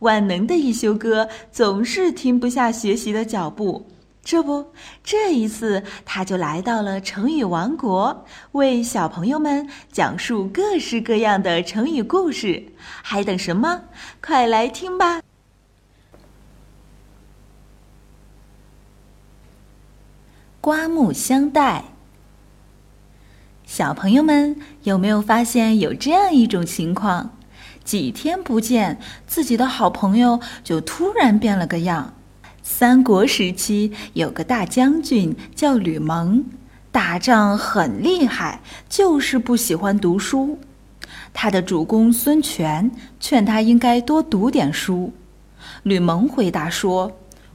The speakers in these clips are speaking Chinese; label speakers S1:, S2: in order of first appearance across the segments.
S1: 万能的一休哥总是停不下学习的脚步。这不，这一次他就来到了成语王国，为小朋友们讲述各式各样的成语故事。还等什么？快来听吧！刮目相待。小朋友们有没有发现有这样一种情况？几天不见，自己的好朋友就突然变了个样。三国时期有个大将军叫吕蒙，打仗很厉害，就是不喜欢读书。他的主公孙权劝他应该多读点书。吕蒙回答说：“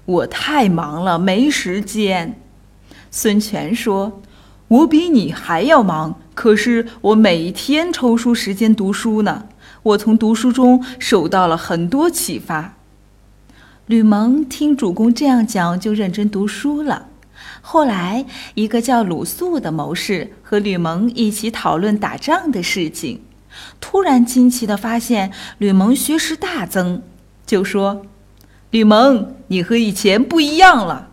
S1: 我太忙了，没时间。”孙权说：“我比你还要忙，可是我每天抽出时间读书呢。我从读书中受到了很多启发。”吕蒙听主公这样讲，就认真读书了。后来，一个叫鲁肃的谋士和吕蒙一起讨论打仗的事情，突然惊奇地发现吕蒙学识大增，就说：“吕蒙，你和以前不一样了。”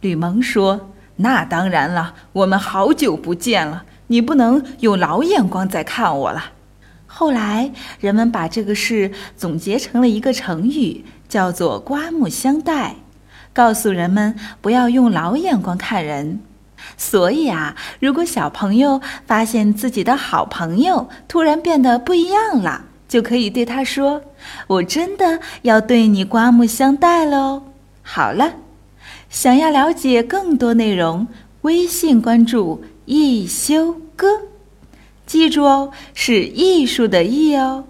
S1: 吕蒙说：“那当然了，我们好久不见了，你不能用老眼光再看我了。”后来，人们把这个事总结成了一个成语。叫做刮目相待，告诉人们不要用老眼光看人。所以啊，如果小朋友发现自己的好朋友突然变得不一样了，就可以对他说：“我真的要对你刮目相待喽。”好了，想要了解更多内容，微信关注“一休哥”，记住哦，是艺术的“艺”哦。